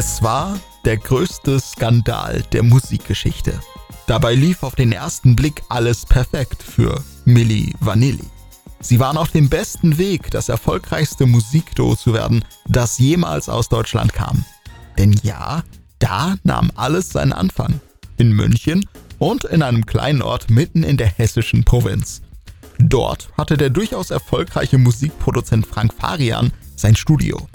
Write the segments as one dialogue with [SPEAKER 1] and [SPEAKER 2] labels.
[SPEAKER 1] Es war der größte Skandal der Musikgeschichte. Dabei lief auf den ersten Blick alles perfekt für Milli Vanilli. Sie waren auf dem besten Weg, das erfolgreichste Musikduo zu werden, das jemals aus Deutschland kam. Denn ja, da nahm alles seinen Anfang. In München und in einem kleinen Ort mitten in der hessischen Provinz. Dort hatte der durchaus erfolgreiche Musikproduzent Frank Farian sein Studio.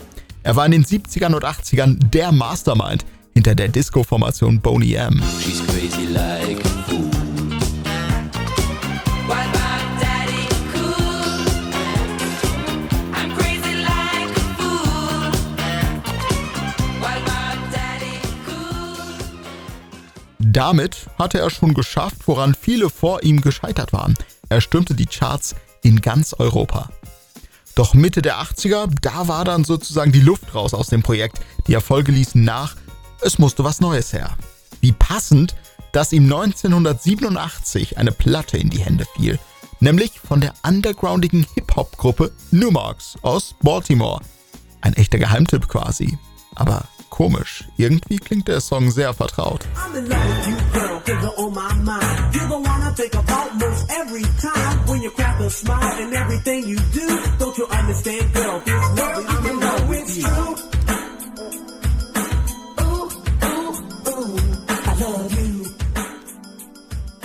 [SPEAKER 1] Er war in den 70ern und 80ern der Mastermind hinter der Disco-Formation Boney M. Like Damit hatte er schon geschafft, woran viele vor ihm gescheitert waren. Er stürmte die Charts in ganz Europa. Doch Mitte der 80er, da war dann sozusagen die Luft raus aus dem Projekt. Die Erfolge ließen nach, es musste was Neues her. Wie passend, dass ihm 1987 eine Platte in die Hände fiel, nämlich von der undergroundigen Hip-Hop-Gruppe Numarx aus Baltimore. Ein echter Geheimtipp quasi. Aber komisch, irgendwie klingt der Song sehr vertraut.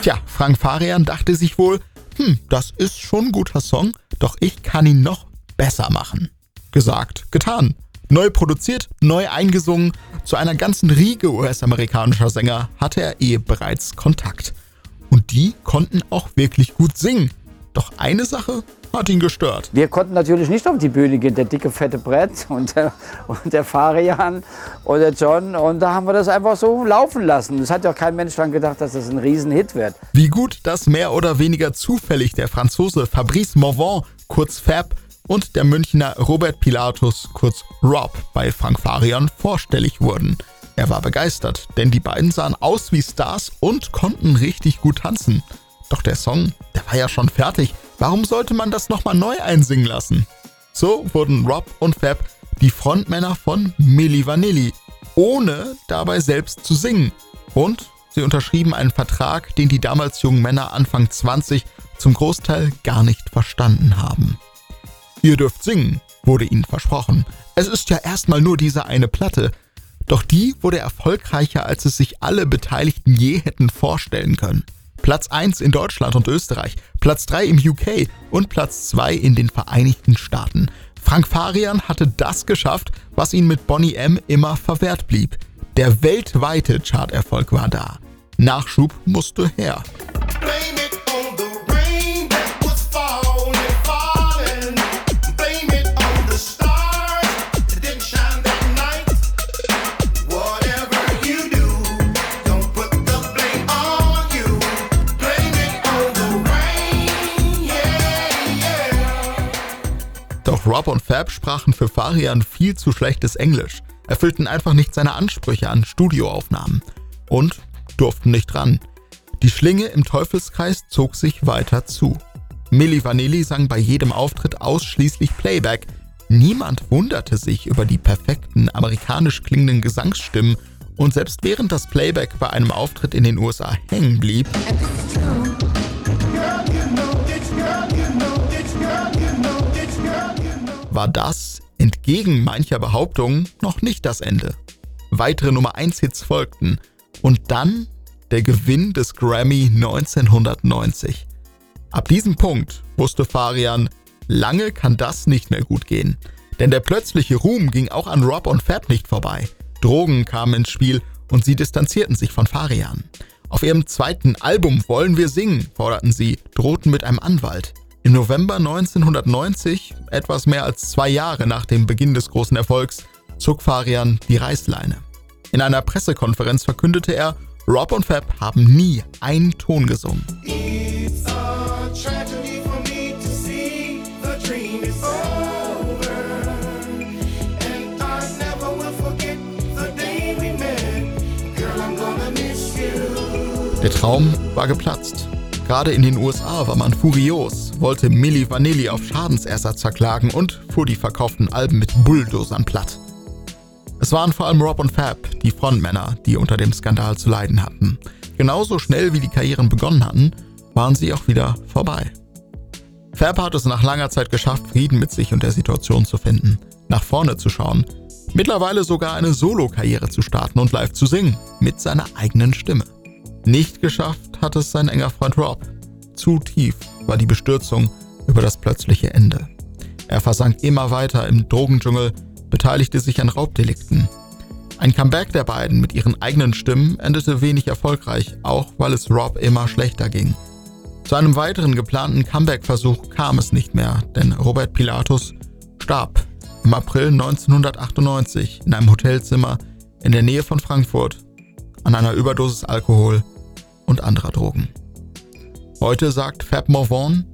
[SPEAKER 1] Tja, Frank Farian dachte sich wohl, hm, das ist schon ein guter Song, doch ich kann ihn noch besser machen. Gesagt, getan. Neu produziert, neu eingesungen, zu einer ganzen Riege US-amerikanischer Sänger hatte er eh bereits Kontakt. Und die konnten auch wirklich gut singen. Doch eine Sache hat ihn gestört.
[SPEAKER 2] Wir konnten natürlich nicht auf die Bühne gehen, der dicke, fette Brett und der, und der Farian und der John. Und da haben wir das einfach so laufen lassen. Es hat ja auch kein Mensch dran gedacht, dass das ein Riesenhit wird.
[SPEAKER 1] Wie gut, dass mehr oder weniger zufällig der Franzose Fabrice Morvan, kurz Fab, und der Münchner Robert Pilatus, kurz Rob, bei Frank Farian vorstellig wurden. Er war begeistert, denn die beiden sahen aus wie Stars und konnten richtig gut tanzen. Doch der Song, der war ja schon fertig. Warum sollte man das nochmal neu einsingen lassen? So wurden Rob und Fab die Frontmänner von Milli Vanilli, ohne dabei selbst zu singen. Und sie unterschrieben einen Vertrag, den die damals jungen Männer Anfang 20 zum Großteil gar nicht verstanden haben. Ihr dürft singen, wurde ihnen versprochen. Es ist ja erstmal nur diese eine Platte. Doch die wurde erfolgreicher, als es sich alle Beteiligten je hätten vorstellen können. Platz 1 in Deutschland und Österreich, Platz 3 im UK und Platz 2 in den Vereinigten Staaten. Frank Farian hatte das geschafft, was ihm mit Bonnie M immer verwehrt blieb. Der weltweite Charterfolg war da. Nachschub musste her. Doch Rob und Fab sprachen für Farian viel zu schlechtes Englisch, erfüllten einfach nicht seine Ansprüche an Studioaufnahmen und durften nicht ran. Die Schlinge im Teufelskreis zog sich weiter zu. Milli Vanilli sang bei jedem Auftritt ausschließlich Playback. Niemand wunderte sich über die perfekten amerikanisch klingenden Gesangsstimmen und selbst während das Playback bei einem Auftritt in den USA hängen blieb, war das, entgegen mancher Behauptungen, noch nicht das Ende. Weitere Nummer 1 Hits folgten und dann der Gewinn des Grammy 1990. Ab diesem Punkt wusste Farian, lange kann das nicht mehr gut gehen. Denn der plötzliche Ruhm ging auch an Rob und Fab nicht vorbei. Drogen kamen ins Spiel und sie distanzierten sich von Farian. Auf ihrem zweiten Album Wollen wir singen, forderten sie, drohten mit einem Anwalt. Im November 1990, etwas mehr als zwei Jahre nach dem Beginn des großen Erfolgs, zog Farian die Reißleine. In einer Pressekonferenz verkündete er, Rob und Fab haben nie einen Ton gesungen. Der Traum war geplatzt. Gerade in den USA war man furios, wollte Milli Vanilli auf Schadensersatz verklagen und fuhr die verkauften Alben mit Bulldozern platt. Es waren vor allem Rob und Fab, die Frontmänner, die unter dem Skandal zu leiden hatten. Genauso schnell wie die Karrieren begonnen hatten, waren sie auch wieder vorbei. Fab hat es nach langer Zeit geschafft, Frieden mit sich und der Situation zu finden, nach vorne zu schauen, mittlerweile sogar eine Solo-Karriere zu starten und live zu singen, mit seiner eigenen Stimme. Nicht geschafft hat es sein enger Freund Rob. Zu tief war die Bestürzung über das plötzliche Ende. Er versank immer weiter im Drogendschungel, beteiligte sich an Raubdelikten. Ein Comeback der beiden mit ihren eigenen Stimmen endete wenig erfolgreich, auch weil es Rob immer schlechter ging. Zu einem weiteren geplanten Comeback-Versuch kam es nicht mehr, denn Robert Pilatus starb im April 1998 in einem Hotelzimmer in der Nähe von Frankfurt an einer Überdosis Alkohol und anderer Drogen. Heute sagt Fab Morvan,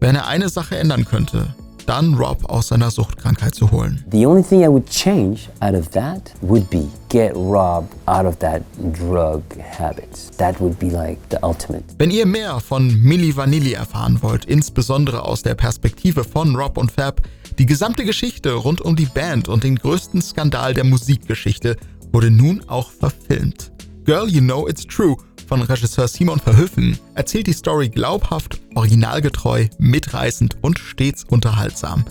[SPEAKER 1] wenn er eine Sache ändern könnte, dann Rob aus seiner Suchtkrankheit zu holen.
[SPEAKER 3] The only thing I would change out of that would be get Rob out of that drug habits. That would be like the ultimate.
[SPEAKER 1] Wenn ihr mehr von Milli Vanilli erfahren wollt, insbesondere aus der Perspektive von Rob und Fab, die gesamte Geschichte rund um die Band und den größten Skandal der Musikgeschichte wurde nun auch verfilmt. Girl, You Know It's True von Regisseur Simon Verhöfen erzählt die Story glaubhaft, originalgetreu, mitreißend und stets unterhaltsam.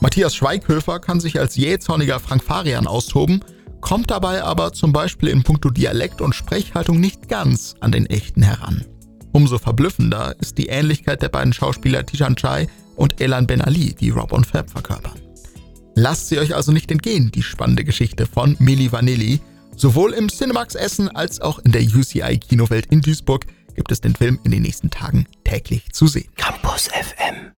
[SPEAKER 1] Matthias Schweighöfer kann sich als jähzorniger Frank Farian austoben, kommt dabei aber zum Beispiel in puncto Dialekt und Sprechhaltung nicht ganz an den echten heran. Umso verblüffender ist die Ähnlichkeit der beiden Schauspieler Tishan Chai und Elan Ben Ali, die Rob und Fab verkörpern. Lasst sie euch also nicht entgehen, die spannende Geschichte von Milli Vanilli, Sowohl im Cinemax Essen als auch in der UCI Kinowelt in Duisburg gibt es den Film in den nächsten Tagen täglich zu sehen.
[SPEAKER 3] Campus FM.